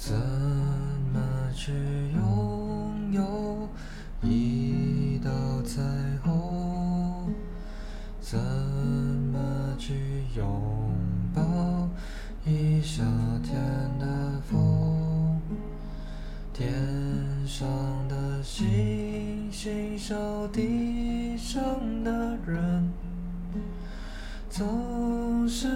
怎么去拥有一道彩虹？怎么去拥抱一夏天的风？天上的星星笑地上的人，总是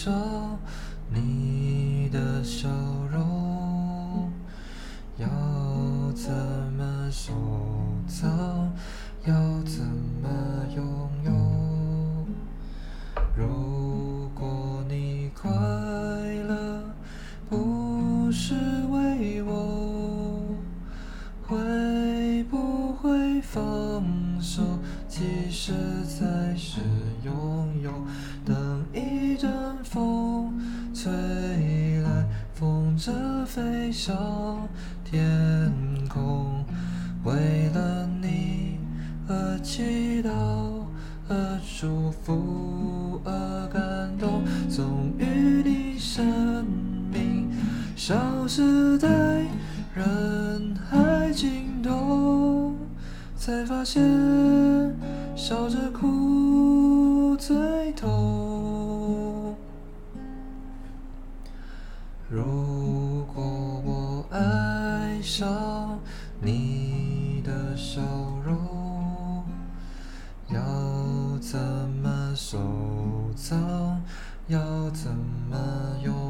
爱上你的笑容，要怎么收藏？要怎么拥有？如果你快乐不是为我，会不会放手？其实才是拥有。着飞上天空，为了你而祈祷，而祝福，而感动。终于，你生命消失在人海尽头，才发现笑着哭如果我爱上你的笑容，要怎么收藏？要怎么拥